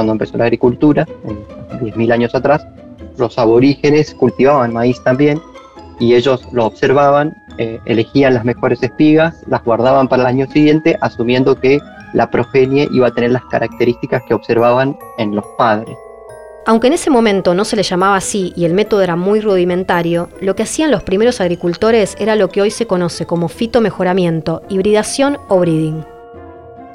cuando empezó la agricultura, 10.000 años atrás, los aborígenes cultivaban maíz también y ellos lo observaban, eh, elegían las mejores espigas, las guardaban para el año siguiente, asumiendo que la progenie iba a tener las características que observaban en los padres. Aunque en ese momento no se le llamaba así y el método era muy rudimentario, lo que hacían los primeros agricultores era lo que hoy se conoce como fitomejoramiento, hibridación o breeding.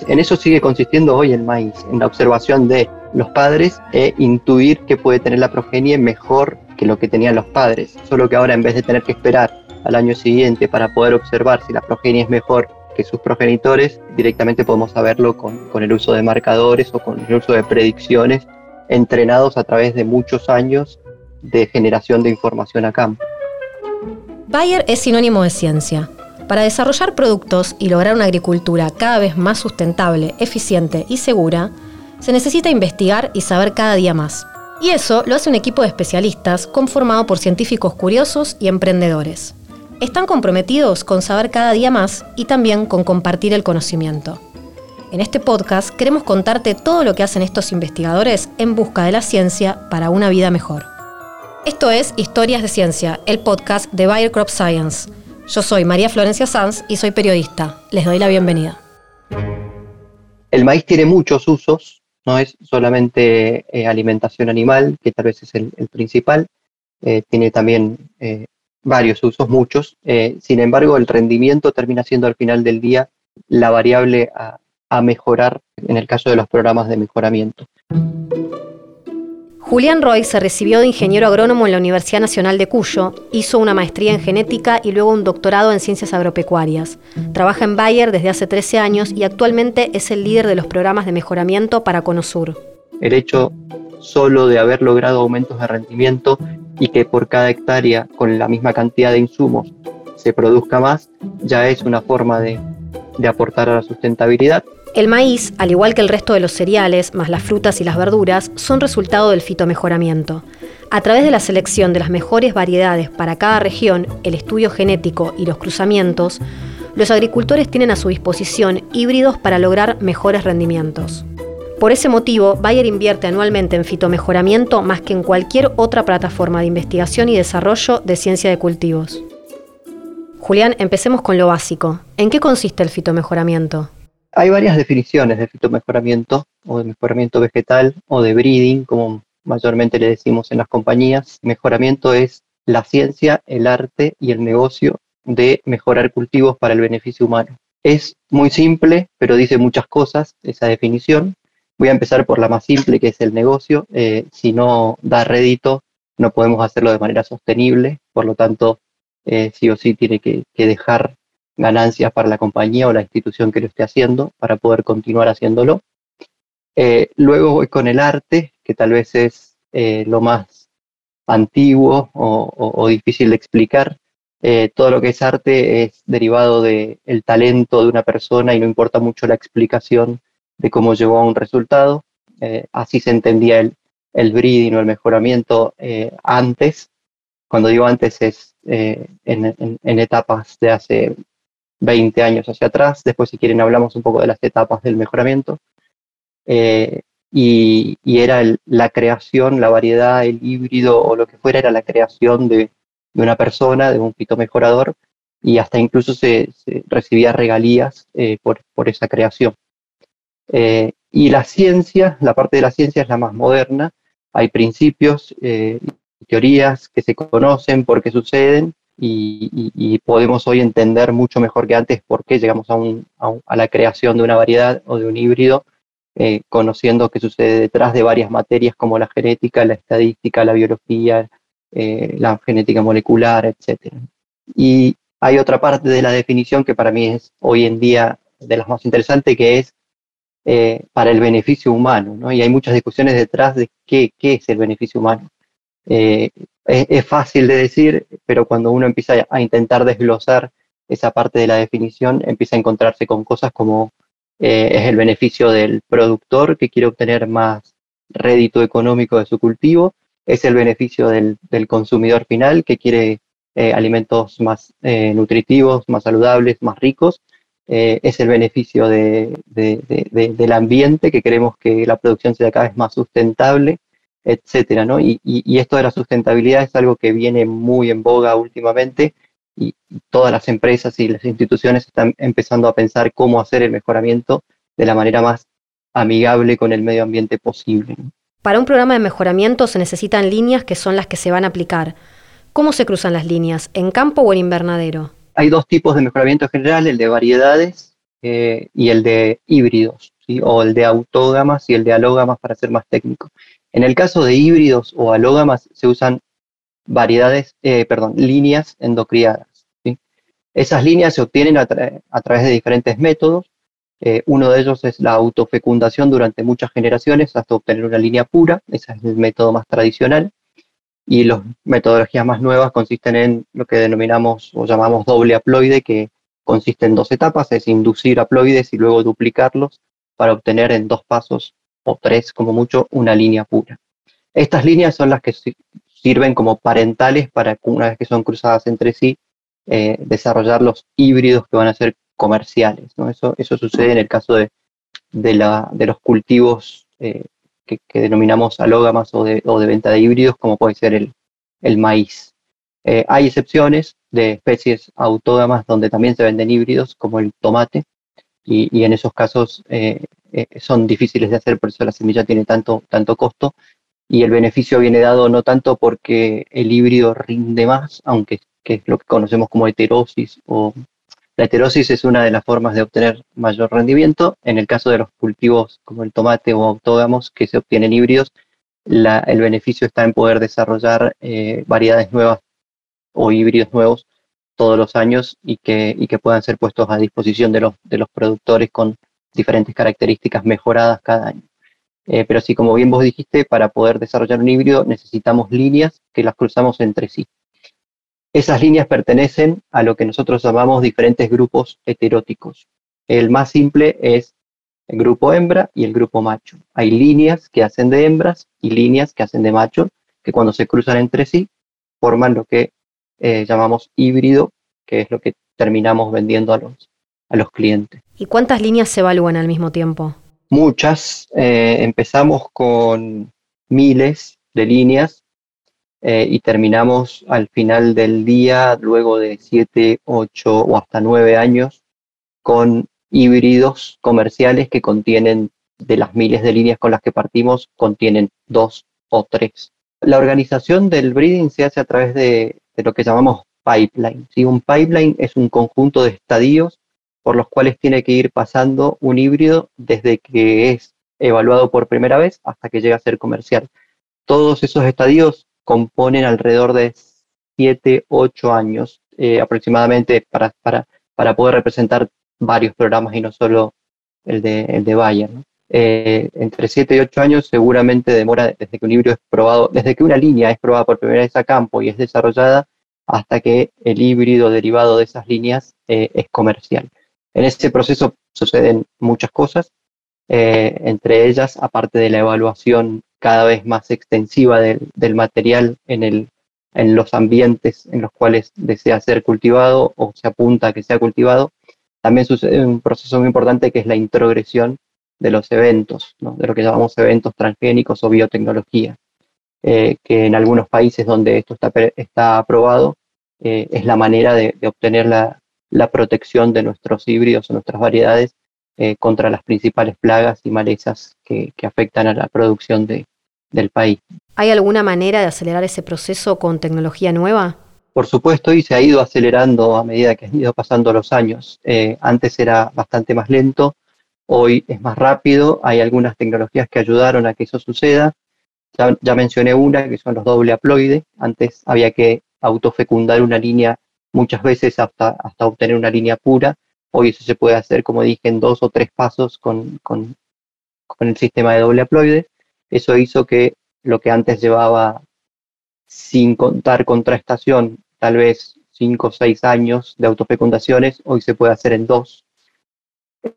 En eso sigue consistiendo hoy el maíz, en la observación de los padres e intuir que puede tener la progenie mejor que lo que tenían los padres, solo que ahora en vez de tener que esperar al año siguiente para poder observar si la progenie es mejor que sus progenitores, directamente podemos saberlo con, con el uso de marcadores o con el uso de predicciones entrenados a través de muchos años de generación de información a campo. Bayer es sinónimo de ciencia. Para desarrollar productos y lograr una agricultura cada vez más sustentable, eficiente y segura, se necesita investigar y saber cada día más. Y eso lo hace un equipo de especialistas conformado por científicos curiosos y emprendedores. Están comprometidos con saber cada día más y también con compartir el conocimiento. En este podcast queremos contarte todo lo que hacen estos investigadores en busca de la ciencia para una vida mejor. Esto es Historias de Ciencia, el podcast de Bayer Crop Science. Yo soy María Florencia Sanz y soy periodista. Les doy la bienvenida. El maíz tiene muchos usos, no es solamente eh, alimentación animal, que tal vez es el, principal, eh, tiene también eh, varios usos, muchos. sin embargo, el rendimiento termina siendo al final del día la variable a, a mejorar en el caso de los programas de mejoramiento. Julián Roy se recibió de ingeniero agrónomo en la Universidad Nacional de Cuyo, hizo una maestría en genética y luego un doctorado en ciencias agropecuarias. Trabaja en Bayer desde hace 13 años y actualmente es el líder de los programas de mejoramiento para Conosur. El hecho solo de haber logrado aumentos de rendimiento y que por cada hectárea con la misma cantidad de insumos se produzca más, ya es una forma de, de aportar a la sustentabilidad el maíz, al igual que el resto de los cereales, más las frutas y las verduras, son resultado del fitomejoramiento. A través de la selección de las mejores variedades para cada región, el estudio genético y los cruzamientos, los agricultores tienen a su disposición híbridos para lograr mejores rendimientos. Por ese motivo, Bayer invierte anualmente en fitomejoramiento más que en cualquier otra plataforma de investigación y desarrollo de ciencia de cultivos. Julián, empecemos con lo básico. ¿En qué consiste el fitomejoramiento? Hay varias definiciones de fitomejoramiento o de mejoramiento vegetal o de breeding, como mayormente le decimos en las compañías. Mejoramiento es la ciencia, el arte y el negocio de mejorar cultivos para el beneficio humano. Es muy simple, pero dice muchas cosas esa definición. Voy a empezar por la más simple, que es el negocio. Eh, si no da rédito, no podemos hacerlo de manera sostenible, por lo tanto, eh, sí o sí tiene que dejar ganancias para la compañía o la institución que lo esté haciendo para poder continuar haciéndolo. Eh, luego voy con el arte, que tal vez es eh, lo más antiguo o, difícil de explicar. Eh, todo lo que es arte es derivado del talento de una persona y no importa mucho la explicación de cómo llegó a un resultado. así se entendía el, el breeding o el mejoramiento antes. Cuando digo antes es en etapas de hace 20 años hacia atrás. Después, si quieren, hablamos un poco de las etapas del mejoramiento. Eh, y, era la creación, la variedad, el híbrido o lo que fuera, era la creación de, una persona, de un fitomejorador, y hasta incluso se, recibía regalías eh, por, por, esa creación. Eh, y la ciencia, la parte de la ciencia es la más moderna. Hay principios, teorías que se conocen, por qué suceden, y, podemos hoy entender mucho mejor que antes por qué llegamos a, la creación de una variedad o de un híbrido, eh, conociendo qué sucede detrás de varias materias como la genética, la estadística, la biología, eh, la genética molecular, etc. Y hay otra parte de la definición que para mí es hoy en día de las más interesantes, que es eh, para el beneficio humano, ¿no? Y hay muchas discusiones detrás de qué, qué es el beneficio humano. Eh, es, fácil de decir, pero cuando uno empieza a intentar desglosar esa parte de la definición, empieza a encontrarse con cosas como eh, es el beneficio del productor que quiere obtener más rédito económico de su cultivo, es el beneficio del, consumidor final que quiere eh, alimentos más nutritivos, más saludables, más ricos, es el beneficio del ambiente, que queremos que la producción sea cada vez más sustentable, etcétera, ¿no? Y, esto de la sustentabilidad es algo que viene muy en boga últimamente y todas las empresas y las instituciones están empezando a pensar cómo hacer el mejoramiento de la manera más amigable con el medio ambiente posible. Para un programa de mejoramiento se necesitan líneas que son las que se van a aplicar. ¿Cómo se cruzan las líneas? ¿En campo o en invernadero? Hay dos tipos de mejoramiento general, el de variedades eh, y el de híbridos, o el de autógamas y el de alógamas para ser más técnico. En el caso de híbridos o alógamas se usan variedades, eh, perdón, líneas endocriadas. Esas líneas se obtienen a, través de diferentes métodos. Eh, uno de ellos es la autofecundación durante muchas generaciones hasta obtener una línea pura. Ese es el método más tradicional y las metodologías más nuevas consisten en lo que denominamos o llamamos doble haploide, que consiste en dos etapas, es inducir haploides y luego duplicarlos para obtener en dos pasos o tres como mucho una línea pura. Estas líneas son las que sirven como parentales para una vez que son cruzadas entre sí, eh, desarrollar los híbridos que van a ser comerciales. Eso, eso sucede en el caso de, de, la, de los cultivos eh, que, denominamos alógamas o de, o de, venta de híbridos, como puede ser el, el maíz. Eh, hay excepciones de especies autógamas donde también se venden híbridos, como el tomate, y, y en esos casos eh, son difíciles de hacer, por eso la semilla tiene tanto, tanto costo, y el beneficio viene dado no tanto porque el híbrido rinde más, aunque que es lo que conocemos como heterosis o la heterosis es una de las formas de obtener mayor rendimiento. En el caso de los cultivos como el tomate o autógamos que se obtienen híbridos, el beneficio está en poder desarrollar eh, variedades nuevas o híbridos nuevos todos los años y que, que puedan ser puestos a disposición de los, de los productores con diferentes características mejoradas cada año. Eh, pero sí, como bien vos dijiste, para poder desarrollar un híbrido necesitamos líneas que las cruzamos entre sí. Esas líneas pertenecen a lo que nosotros llamamos diferentes grupos heteróticos. El más simple es el grupo hembra y el grupo macho. Hay líneas que hacen de hembras y líneas que hacen de macho, que cuando se cruzan entre sí forman lo que eh, llamamos híbrido, que es lo que terminamos vendiendo a los, a los clientes. ¿Y cuántas líneas se evalúan al mismo tiempo? Muchas. Eh, empezamos con miles de líneas eh, y terminamos al final del día, luego de 7, 8 o hasta 9 años, con híbridos comerciales que contienen, de las miles de líneas con las que partimos, contienen dos o tres. La organización del breeding se hace a través de, lo que llamamos pipeline. ¿sí? Un pipeline es un conjunto de estadios por los cuales tiene que ir pasando un híbrido desde que es evaluado por primera vez hasta que llega a ser comercial. Todos esos estadios componen alrededor de 7, 8 años eh, aproximadamente para, para, para, poder representar varios programas y no solo el de, el de Bayer. Eh, entre 7 y 8 años seguramente demora desde que un híbrido es probado, desde que una línea es probada por primera vez a campo y es desarrollada hasta que el híbrido derivado de esas líneas eh, es comercial. En ese proceso suceden muchas cosas, entre ellas, aparte de la evaluación cada vez más extensiva del, material en, el, en los ambientes en los cuales desea ser cultivado o se apunta a que sea cultivado, también sucede un proceso muy importante que es la introgresión de los eventos, de lo que llamamos eventos transgénicos o biotecnología, eh, que en algunos países donde esto está, está aprobado eh, es la manera de, obtener la, protección de nuestros híbridos o nuestras variedades eh, contra las principales plagas y malezas que afectan a la producción de, del país. ¿Hay alguna manera de acelerar ese proceso con tecnología nueva? Por supuesto, y se ha ido acelerando a medida que han ido pasando los años. Eh, antes era bastante más lento, hoy es más rápido, hay algunas tecnologías que ayudaron a que eso suceda. Ya, mencioné una, que son los doble haploide. Antes había que autofecundar una línea muchas veces hasta, hasta obtener una línea pura. Hoy eso se puede hacer, como dije, en dos o tres pasos con, con, con el sistema de doble haploide. Eso hizo que lo que antes llevaba sin contar contraestación, tal vez cinco o seis años de autofecundaciones, hoy se puede hacer en dos.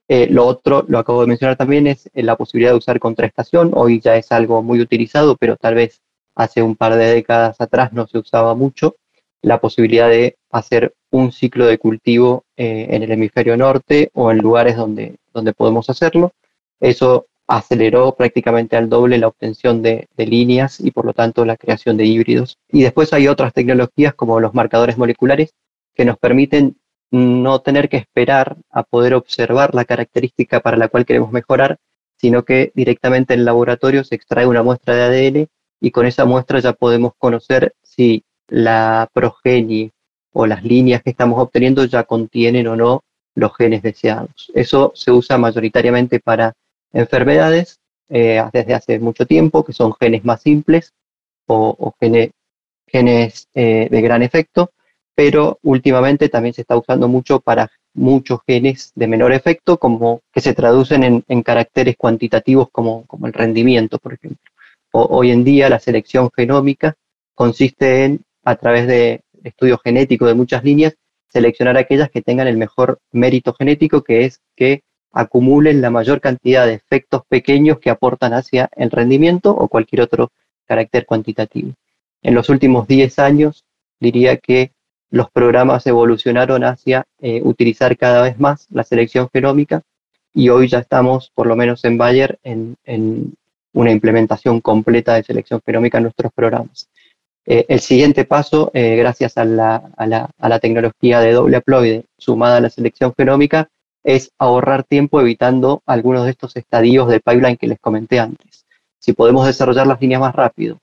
Eh, lo otro, lo acabo de mencionar también, es la posibilidad de usar contraestación. Hoy ya es algo muy utilizado, pero tal vez hace un par de décadas atrás no se usaba mucho. La posibilidad de hacer un ciclo de cultivo eh, en el hemisferio norte o en lugares donde, donde podemos hacerlo. Eso aceleró prácticamente al doble la obtención de, de, líneas y por lo tanto la creación de híbridos. Y después hay otras tecnologías como los marcadores moleculares que nos permiten no tener que esperar a poder observar la característica para la cual queremos mejorar, sino que directamente en el laboratorio se extrae una muestra de ADN y con esa muestra ya podemos conocer si la progenie o las líneas que estamos obteniendo ya contienen o no los genes deseados. Eso se usa mayoritariamente para enfermedades eh, desde hace mucho tiempo, que son genes más simples o, genes eh, de gran efecto, pero últimamente también se está usando mucho para muchos genes de menor efecto, como que se traducen en, caracteres cuantitativos como, como, el rendimiento, por ejemplo. hoy en día la selección genómica consiste en, a través de estudios genéticos de muchas líneas, seleccionar aquellas que tengan el mejor mérito genético, que es que acumulen la mayor cantidad de efectos pequeños que aportan hacia el rendimiento o cualquier otro carácter cuantitativo. En los últimos 10 años diría que los programas evolucionaron hacia eh, utilizar cada vez más la selección genómica y hoy ya estamos, por lo menos en Bayer, en, una implementación completa de selección genómica en nuestros programas. Eh, el siguiente paso, eh, gracias a la, tecnología de doble haploide sumada a la selección genómica, es ahorrar tiempo evitando algunos de estos estadios del pipeline que les comenté antes. Si podemos desarrollar las líneas más rápido,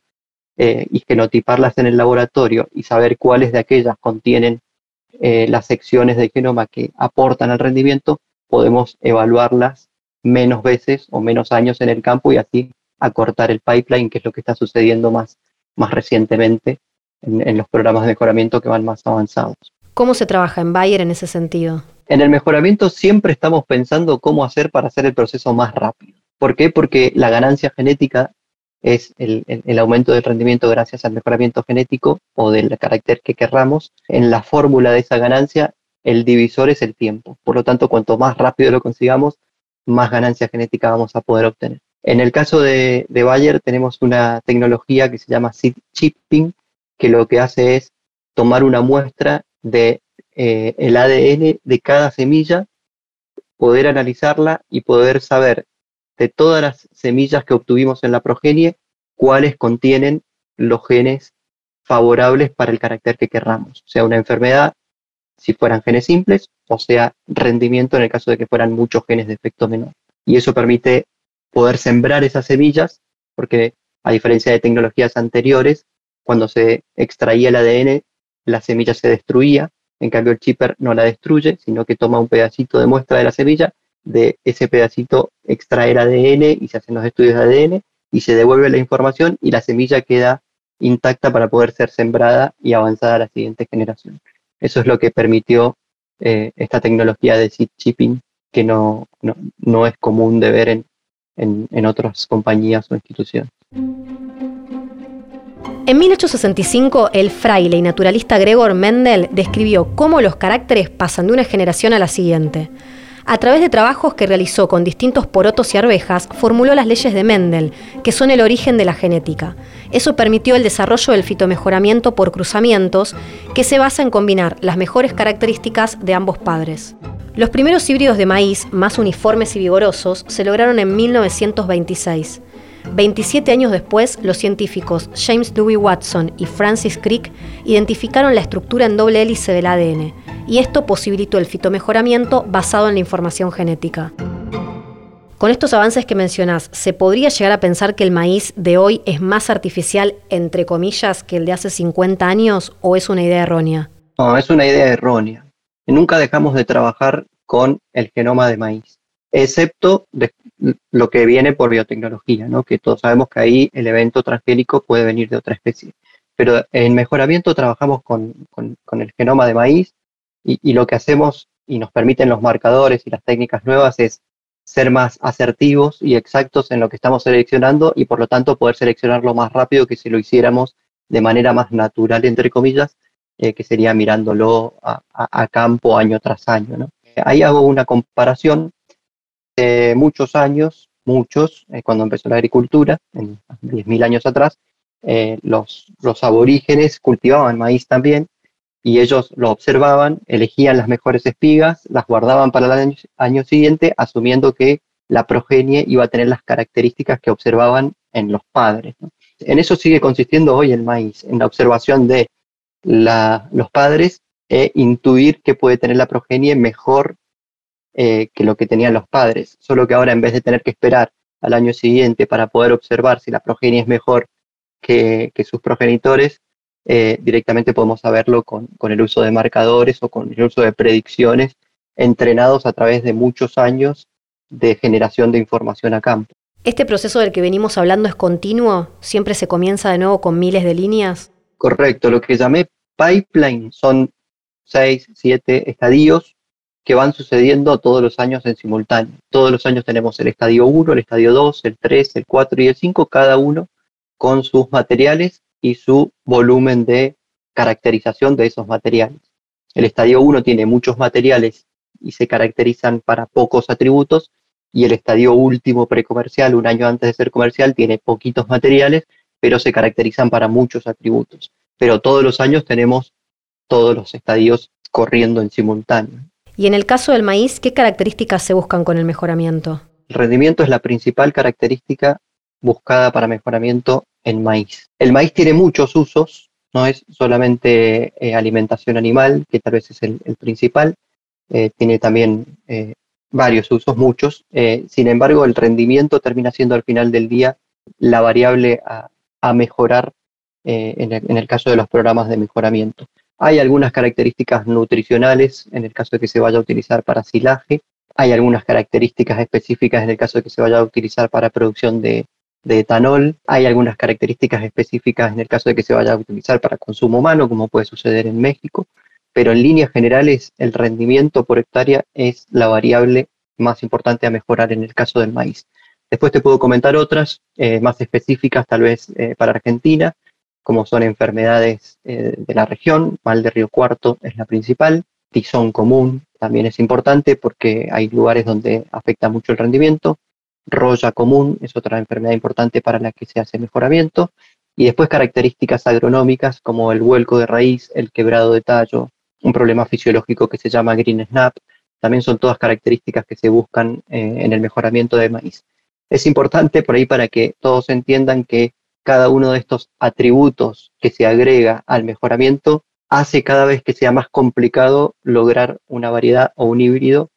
eh, y genotiparlas en el laboratorio y saber cuáles de aquellas contienen las secciones del genoma que aportan al rendimiento, podemos evaluarlas menos veces o menos años en el campo y así acortar el pipeline, que es lo que está sucediendo más, más recientemente en, en los programas de mejoramiento que van más avanzados. ¿Cómo se trabaja en Bayer en ese sentido? En el mejoramiento siempre estamos pensando cómo hacer para hacer el proceso más rápido. ¿Por qué? Porque la ganancia genética es el, aumento del rendimiento gracias al mejoramiento genético o del carácter que querramos. En la fórmula de esa ganancia, el divisor es el tiempo. Por lo tanto, cuanto más rápido lo consigamos, más ganancia genética vamos a poder obtener. En el caso de, Bayer tenemos una tecnología que se llama seed chipping, que lo que hace es tomar una muestra de eh, el ADN de cada semilla, poder analizarla y poder saber de todas las semillas que obtuvimos en la progenie, cuáles contienen los genes favorables para el carácter que querramos, sea una enfermedad, si fueran genes simples, o sea rendimiento en el caso de que fueran muchos genes de efecto menor. Y eso permite poder sembrar esas semillas, porque a diferencia de tecnologías anteriores, cuando se extraía el ADN, la semilla se destruía, en cambio el chipper no la destruye, sino que toma un pedacito de muestra de la semilla de ese pedacito extraer ADN y se hacen los estudios de ADN y se devuelve la información y la semilla queda intacta para poder ser sembrada y avanzada a la siguiente generación. Eso es lo que permitió eh, esta tecnología de seed chipping que no, no, es común de ver en, en, otras compañías o instituciones. En 1865, el fraile y naturalista Gregor Mendel describió cómo los caracteres pasan de una generación a la siguiente. A través de trabajos que realizó con distintos porotos y arvejas, formuló las leyes de Mendel, que son el origen de la genética. Eso permitió el desarrollo del fitomejoramiento por cruzamientos, que se basa en combinar las mejores características de ambos padres. Los primeros híbridos de maíz, más uniformes y vigorosos, se lograron en 1926. 27 años después, los científicos James Dewey Watson y Francis Crick identificaron la estructura en doble hélice del ADN, y esto posibilitó el fitomejoramiento basado en la información genética. Con estos avances que mencionás, ¿se podría llegar a pensar que el maíz de hoy es más artificial, entre comillas, que el de hace 50 años o es una idea errónea? No, es una idea errónea. Nunca dejamos de trabajar con el genoma de maíz, excepto lo que viene por biotecnología, ¿no? que todos sabemos que ahí el evento transgénico puede venir de otra especie. Pero en mejoramiento trabajamos con, con el genoma de maíz y, lo que hacemos y nos permiten los marcadores y las técnicas nuevas es ser más asertivos y exactos en lo que estamos seleccionando y por lo tanto poder seleccionarlo más rápido que si lo hiciéramos de manera más natural, entre comillas, eh, que sería mirándolo a, campo año tras año. Ahí hago una comparación de muchos años, muchos, eh, cuando empezó la agricultura, en 10.000 años atrás, eh, los, los aborígenes cultivaban maíz también y ellos lo observaban, elegían las mejores espigas, las guardaban para el año, siguiente, asumiendo que la progenie iba a tener las características que observaban en los padres. En eso sigue consistiendo hoy el maíz, en la observación de los padres e intuir que puede tener la progenie mejor eh, que lo que tenían los padres, solo que ahora en vez de tener que esperar al año siguiente para poder observar si la progenie es mejor que, sus progenitores, eh, directamente podemos saberlo con, el uso de marcadores o con el uso de predicciones entrenados a través de muchos años de generación de información a campo. ¿Este proceso del que venimos hablando es continuo? ¿Siempre se comienza de nuevo con miles de líneas? Correcto, lo que llamé pipeline son seis, siete estadios que van sucediendo todos los años en simultáneo. Todos los años tenemos el estadio 1, el estadio 2, el 3, el 4 y el 5, cada uno con sus materiales y su volumen de caracterización de esos materiales. El estadio 1 tiene muchos materiales y se caracterizan para pocos atributos y el estadio último precomercial, un año antes de ser comercial, tiene poquitos materiales, pero se caracterizan para muchos atributos. Pero todos los años tenemos todos los estadios corriendo en simultáneo. Y en el caso del maíz, ¿qué características se buscan con el mejoramiento? El rendimiento es la principal característica buscada para mejoramiento en maíz. El maíz tiene muchos usos, no es solamente eh, alimentación animal, que tal vez es el, principal, eh, tiene también eh, varios usos, muchos. sin embargo, el rendimiento termina siendo al final del día la variable a, mejorar en el caso de los programas de mejoramiento. Hay algunas características nutricionales en el caso de que se vaya a utilizar para silaje. Hay algunas características específicas en el caso de que se vaya a utilizar para producción de, etanol. Hay algunas características específicas en el caso de que se vaya a utilizar para consumo humano, como puede suceder en México. Pero en líneas generales, el rendimiento por hectárea es la variable más importante a mejorar en el caso del maíz. Después te puedo comentar otras eh, más específicas, tal vez eh, para Argentina como son enfermedades eh, de la región, mal de río cuarto es la principal, tizón común también es importante porque hay lugares donde afecta mucho el rendimiento, roya común es otra enfermedad importante para la que se hace mejoramiento, y después características agronómicas como el vuelco de raíz, el quebrado de tallo, un problema fisiológico que se llama green snap, también son todas características que se buscan eh, en el mejoramiento de maíz. Es importante por ahí para que todos entiendan que cada uno de estos atributos que se agrega al mejoramiento hace cada vez que sea más complicado lograr una variedad o un híbrido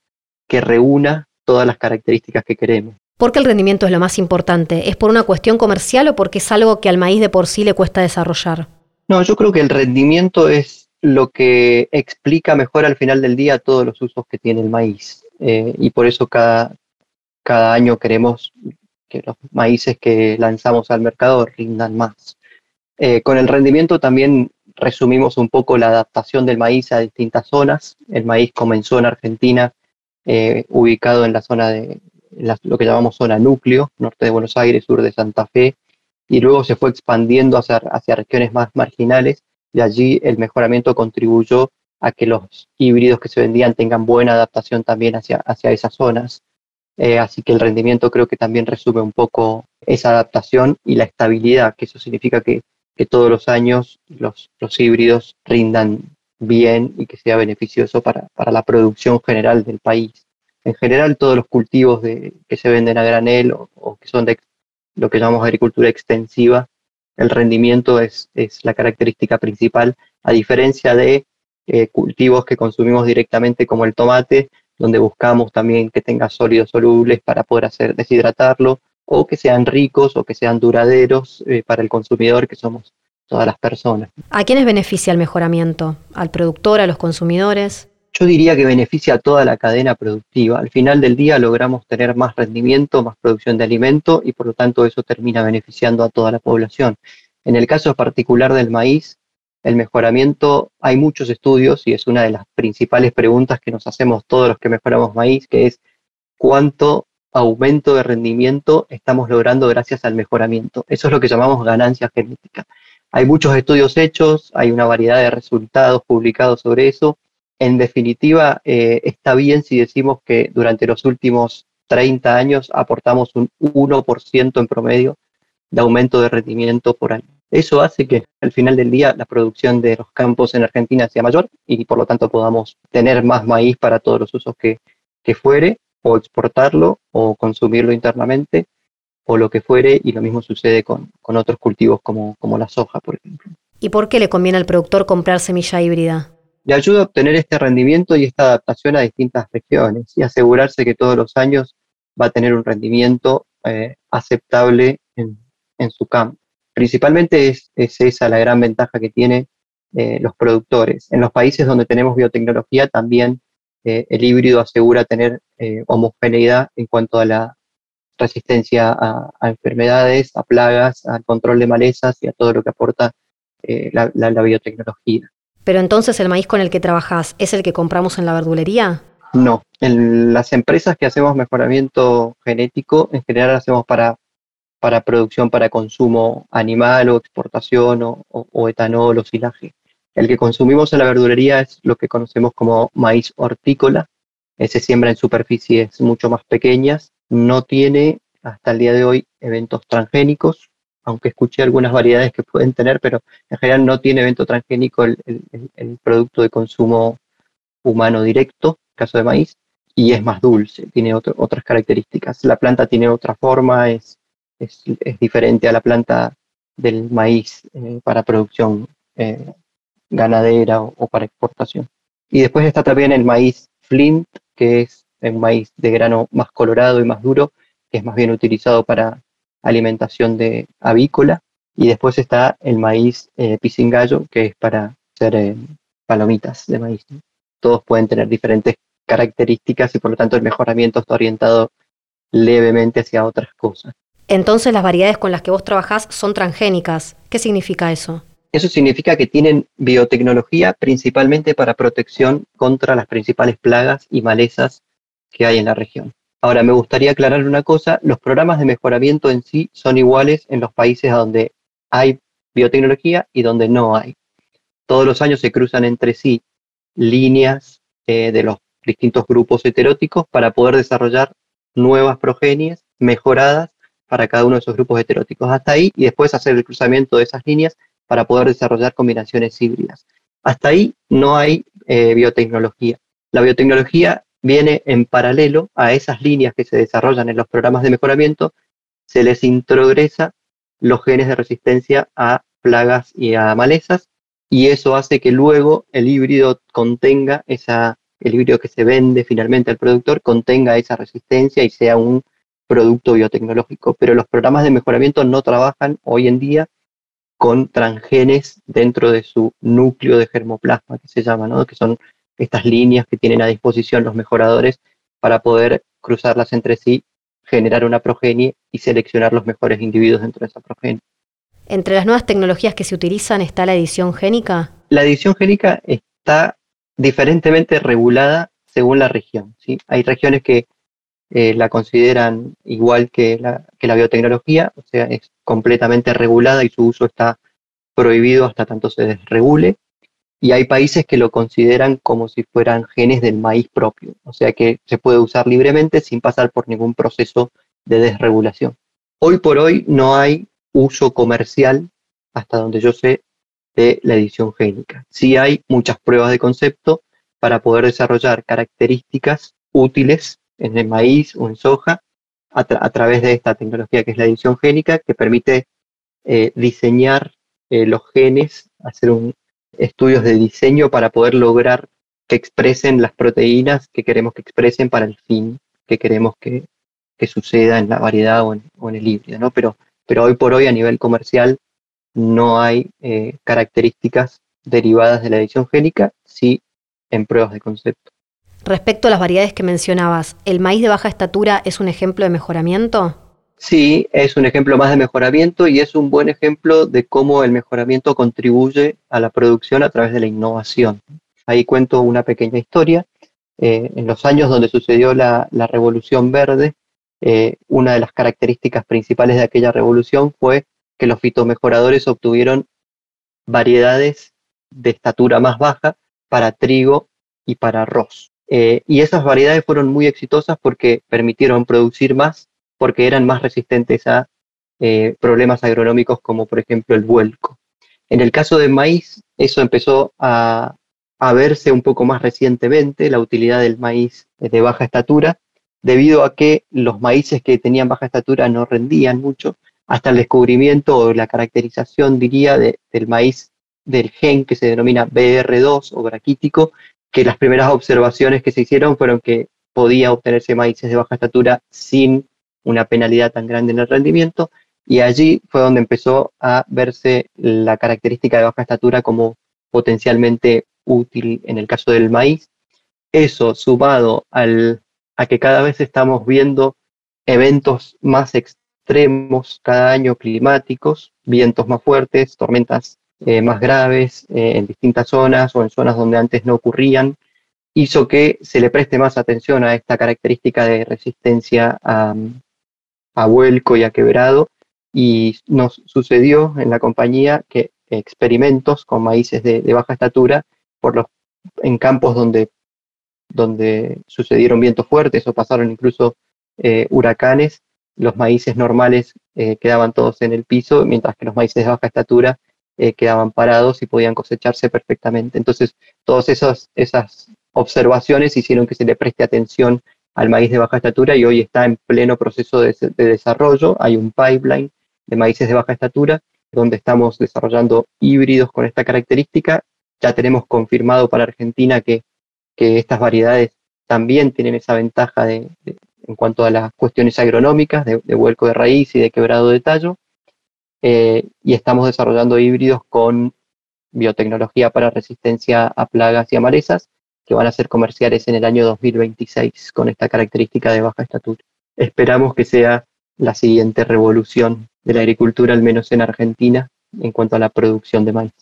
que reúna todas las características que queremos. ¿Por qué el rendimiento es lo más importante? ¿Es por una cuestión comercial o porque es algo que al maíz de por sí le cuesta desarrollar? No, yo creo que el rendimiento es lo que explica mejor al final del día todos los usos que tiene el maíz. Eh, y por eso cada, cada año queremos que los maíces que lanzamos al mercado rindan más. Eh, con el rendimiento también resumimos un poco la adaptación del maíz a distintas zonas. El maíz comenzó en Argentina, eh, ubicado en la zona de lo que llamamos zona núcleo, norte de Buenos Aires, sur de Santa Fe, y luego se fue expandiendo hacia, hacia regiones más marginales, y allí el mejoramiento contribuyó a que los híbridos que se vendían tengan buena adaptación también hacia, hacia esas zonas. Eh, así que el rendimiento creo que también resume un poco esa adaptación y la estabilidad, que eso significa que, todos los años los, híbridos rindan bien y que sea beneficioso para, la producción general del país. En general, todos los cultivos que se venden a granel o, que son de lo que llamamos agricultura extensiva, el rendimiento es, la característica principal, a diferencia de eh, cultivos que consumimos directamente como el tomate, donde buscamos también que tenga sólidos solubles para poder hacer deshidratarlo, o que sean ricos o que sean duraderos eh, para el consumidor, que somos todas las personas. ¿A quiénes beneficia el mejoramiento? ¿Al productor, a los consumidores? Yo diría que beneficia a toda la cadena productiva. Al final del día logramos tener más rendimiento, más producción de alimento y por lo tanto eso termina beneficiando a toda la población. En el caso particular del maíz, el mejoramiento, hay muchos estudios y es una de las principales preguntas que nos hacemos todos los que mejoramos maíz, que es cuánto aumento de rendimiento estamos logrando gracias al mejoramiento. Eso es lo que llamamos ganancia genética. Hay muchos estudios hechos, hay una variedad de resultados publicados sobre eso. En definitiva, eh, está bien si decimos que durante los últimos 30 años aportamos un 1% en promedio de aumento de rendimiento por año. Eso hace que al final del día la producción de los campos en Argentina sea mayor y por lo tanto podamos tener más maíz para todos los usos que, que fuere, o exportarlo o consumirlo internamente, o lo que fuere, y lo mismo sucede con, con otros cultivos como, como la soja, por ejemplo. ¿Y por qué le conviene al productor comprar semilla híbrida? Le ayuda a obtener este rendimiento y esta adaptación a distintas regiones y asegurarse que todos los años va a tener un rendimiento eh, aceptable en, en, su campo. Principalmente es, es, esa la gran ventaja que tienen eh, los productores. En los países donde tenemos biotecnología también eh, el híbrido asegura tener eh, homogeneidad en cuanto a la resistencia a, a, enfermedades, a plagas, al control de malezas y a todo lo que aporta eh, la, la, la, biotecnología. Pero entonces el maíz con el que trabajas es el que compramos en la verdulería? No, en las empresas que hacemos mejoramiento genético, en general hacemos para, para producción para consumo animal o exportación o, etanol o silaje. El que consumimos en la verdulería es lo que conocemos como maíz hortícola. Se siembra en superficies mucho más pequeñas. No tiene hasta el día de hoy eventos transgénicos, aunque escuché algunas variedades que pueden tener, pero en general no tiene evento transgénico el, el, producto de consumo humano directo, caso de maíz, y es más dulce, tiene otras características. La planta tiene otra forma, es, es, es diferente a la planta del maíz eh, para producción eh, ganadera o, o, para exportación. Y después está también el maíz flint, que es un maíz de grano más colorado y más duro, que es más bien utilizado para alimentación de avícola. Y después está el maíz eh, pisingallo, que es para hacer eh, palomitas de maíz. Todos pueden tener diferentes características y por lo tanto el mejoramiento está orientado levemente hacia otras cosas. Entonces las variedades con las que vos trabajás son transgénicas. ¿Qué significa eso? Eso significa que tienen biotecnología principalmente para protección contra las principales plagas y malezas que hay en la región. Ahora, me gustaría aclarar una cosa, los programas de mejoramiento en sí son iguales en los países donde hay biotecnología y donde no hay. Todos los años se cruzan entre sí líneas eh, de los distintos grupos heteróticos para poder desarrollar nuevas progenies mejoradas para cada uno de esos grupos heteróticos. Hasta ahí y después hacer el cruzamiento de esas líneas para poder desarrollar combinaciones híbridas. Hasta ahí no hay eh, biotecnología. La biotecnología viene en paralelo a esas líneas que se desarrollan en los programas de mejoramiento, se les introgresa los genes de resistencia a plagas y a malezas, y eso hace que luego el híbrido contenga esa, el híbrido que se vende finalmente al productor contenga esa resistencia y sea un producto biotecnológico. Pero los programas de mejoramiento no trabajan hoy en día con transgenes dentro de su núcleo de germoplasma, que se llama, ¿no? que son estas líneas que tienen a disposición los mejoradores para poder cruzarlas entre sí, generar una progenie y seleccionar los mejores individuos dentro de esa progenie. ¿Entre las nuevas tecnologías que se utilizan está la edición génica? La edición génica está diferentemente regulada según la región. ¿sí? Hay regiones que eh, la consideran igual que la, que la biotecnología, o sea, es completamente regulada y su uso está prohibido hasta tanto se desregule y hay países que lo consideran como si fueran genes del maíz propio, o sea que se puede usar libremente sin pasar por ningún proceso de desregulación. Hoy por hoy no hay uso comercial, hasta donde yo sé, de la edición génica. Sí hay muchas pruebas de concepto para poder desarrollar características útiles en el maíz o en soja a, tra a través de esta tecnología que es la edición génica, que permite eh, diseñar eh, los genes, hacer estudios de diseño para poder lograr que expresen las proteínas que queremos que expresen para el fin que queremos que, que suceda en la variedad o en, o en, el híbrido, ¿no? Pero, pero hoy por hoy a nivel comercial no hay eh, características derivadas de la edición génica, sí en pruebas de concepto. Respecto a las variedades que mencionabas, ¿el maíz de baja estatura es un ejemplo de mejoramiento? Sí, es un ejemplo más de mejoramiento y es un buen ejemplo de cómo el mejoramiento contribuye a la producción a través de la innovación. Ahí cuento una pequeña historia. Eh, en los años donde sucedió la, Revolución Verde, eh, una de las características principales de aquella revolución fue que los fitomejoradores obtuvieron variedades de estatura más baja para trigo y para arroz. Eh, y esas variedades fueron muy exitosas porque permitieron producir más porque eran más resistentes a eh, problemas agronómicos como por ejemplo el vuelco. En el caso del maíz, eso empezó a, verse un poco más recientemente, la utilidad del maíz de baja estatura, debido a que los maíces que tenían baja estatura no rendían mucho, hasta el descubrimiento o la caracterización, diría, del maíz del gen que se denomina BR2 o braquítico, que las primeras observaciones que se hicieron fueron que podía obtenerse maíces de baja estatura sin una penalidad tan grande en el rendimiento, y allí fue donde empezó a verse la característica de baja estatura como potencialmente útil en el caso del maíz. Eso sumado al, a que cada vez estamos viendo eventos más extremos cada año climáticos, vientos más fuertes, tormentas eh, más graves eh, en distintas zonas o en zonas donde antes no ocurrían, hizo que se le preste más atención a esta característica de resistencia a, vuelco y a quebrado. Y nos sucedió en la compañía que experimentos con maíces de, baja estatura por los, en campos donde, donde sucedieron vientos fuertes o pasaron incluso eh, huracanes, los maíces normales quedaban todos en el piso, mientras que los maíces de baja estatura eh, quedaban parados y podían cosecharse perfectamente. Entonces, todas esas, esas observaciones hicieron que se le preste atención al maíz de baja estatura y hoy está en pleno proceso de, desarrollo. Hay un pipeline de maíces de baja estatura donde estamos desarrollando híbridos con esta característica. Ya tenemos confirmado para Argentina que, estas variedades también tienen esa ventaja de, en cuanto a las cuestiones agronómicas, de, vuelco de raíz y de quebrado de tallo. Eh, y estamos desarrollando híbridos con biotecnología para resistencia a plagas y a malezas que van a ser comerciales en el año 2026 con esta característica de baja estatura. Esperamos que sea la siguiente revolución de la agricultura, al menos en Argentina, en cuanto a la producción de maíz.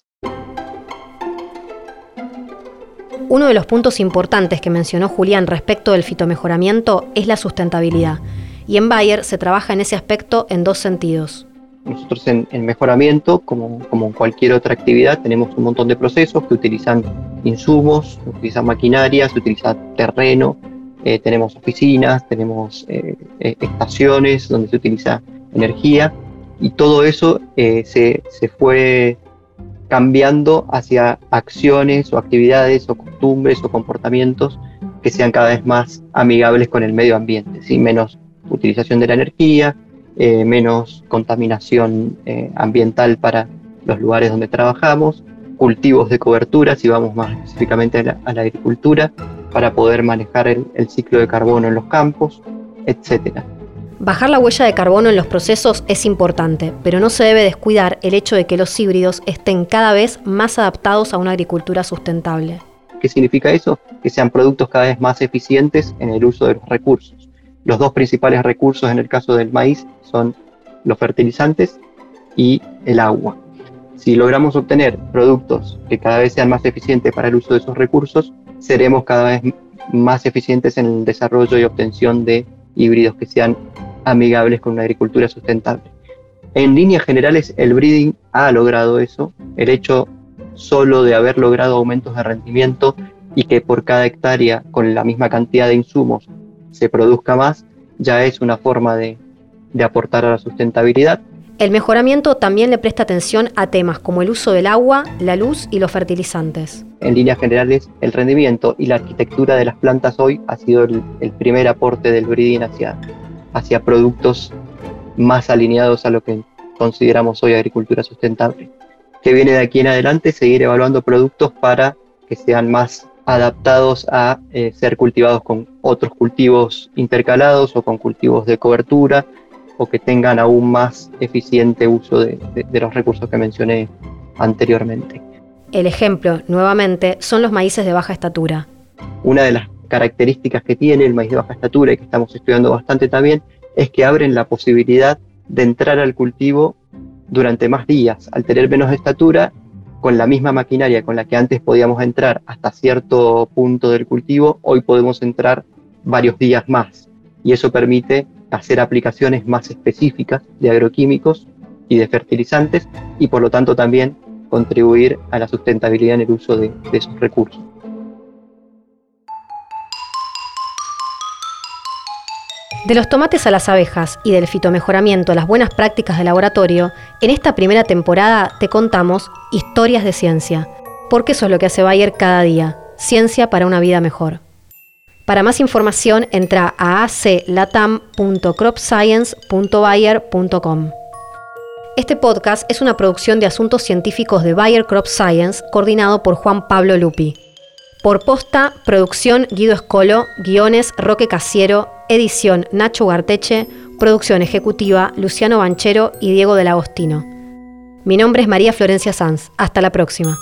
Uno de los puntos importantes que mencionó Julián respecto del fitomejoramiento es la sustentabilidad, y en Bayer se trabaja en ese aspecto en dos sentidos. Nosotros en, mejoramiento, como, como en cualquier otra actividad, tenemos un montón de procesos que utilizan insumos, se utiliza maquinaria, se utiliza terreno, eh, tenemos oficinas, tenemos eh, eh, estaciones donde se utiliza energía y todo eso se, se, fue cambiando hacia acciones o actividades o costumbres o comportamientos que sean cada vez más amigables con el medio ambiente, ¿sí? menos utilización de la energía, eh, menos contaminación eh, ambiental para los lugares donde trabajamos, cultivos de cobertura, si vamos más específicamente a la, agricultura, para poder manejar el, el, ciclo de carbono en los campos, etc. Bajar la huella de carbono en los procesos es importante, pero no se debe descuidar el hecho de que los híbridos estén cada vez más adaptados a una agricultura sustentable. ¿Qué significa eso? Que sean productos cada vez más eficientes en el uso de los recursos. Los dos principales recursos en el caso del maíz son los fertilizantes y el agua. Si logramos obtener productos que cada vez sean más eficientes para el uso de esos recursos, seremos cada vez más eficientes en el desarrollo y obtención de híbridos que sean amigables con una agricultura sustentable. En líneas generales, el breeding ha logrado eso. El hecho solo de haber logrado aumentos de rendimiento y que por cada hectárea, con la misma cantidad de insumos, se produzca más, ya es una forma de, aportar a la sustentabilidad. El mejoramiento también le presta atención a temas como el uso del agua, la luz y los fertilizantes. En líneas generales, el rendimiento y la arquitectura de las plantas hoy ha sido el, primer aporte del breeding hacia, hacia productos más alineados a lo que consideramos hoy agricultura sustentable. Que viene de aquí en adelante seguir evaluando productos para que sean más adaptados a eh, ser cultivados con otros cultivos intercalados o con cultivos de cobertura o que tengan aún más eficiente uso de, los recursos que mencioné anteriormente. El ejemplo, nuevamente, son los maíces de baja estatura. Una de las características que tiene el maíz de baja estatura y que estamos estudiando bastante también es que abren la posibilidad de entrar al cultivo durante más días. Al tener menos estatura, con la misma maquinaria con la que antes podíamos entrar hasta cierto punto del cultivo, hoy podemos entrar varios días más. Y eso permite hacer aplicaciones más específicas de agroquímicos y de fertilizantes y por lo tanto también contribuir a la sustentabilidad en el uso de, de esos recursos. De los tomates a las abejas y del fitomejoramiento a las buenas prácticas de laboratorio, en esta primera temporada te contamos historias de ciencia, porque eso es lo que hace Bayer cada día, ciencia para una vida mejor. Para más información entra a aclatam.cropscience.bayer.com. Este podcast es una producción de asuntos científicos de Bayer Crop Science, coordinado por Juan Pablo Lupi. Por posta, producción Guido Escolo, guiones Roque Casiero, edición Nacho Garteche, producción ejecutiva Luciano Banchero y Diego del Agostino. Mi nombre es María Florencia Sanz. Hasta la próxima.